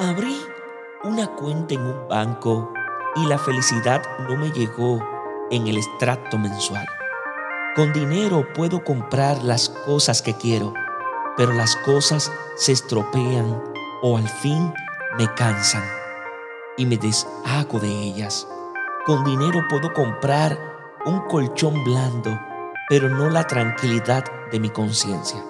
Abrí una cuenta en un banco y la felicidad no me llegó en el extracto mensual. Con dinero puedo comprar las cosas que quiero, pero las cosas se estropean o al fin me cansan y me deshago de ellas. Con dinero puedo comprar un colchón blando, pero no la tranquilidad de mi conciencia.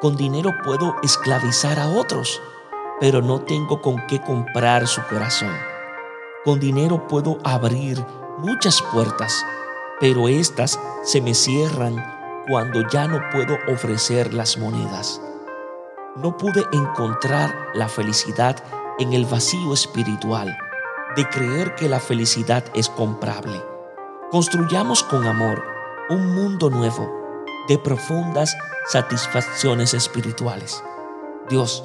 Con dinero puedo esclavizar a otros, pero no tengo con qué comprar su corazón. Con dinero puedo abrir muchas puertas, pero éstas se me cierran cuando ya no puedo ofrecer las monedas. No pude encontrar la felicidad en el vacío espiritual de creer que la felicidad es comprable. Construyamos con amor un mundo nuevo de profundas satisfacciones espirituales. Dios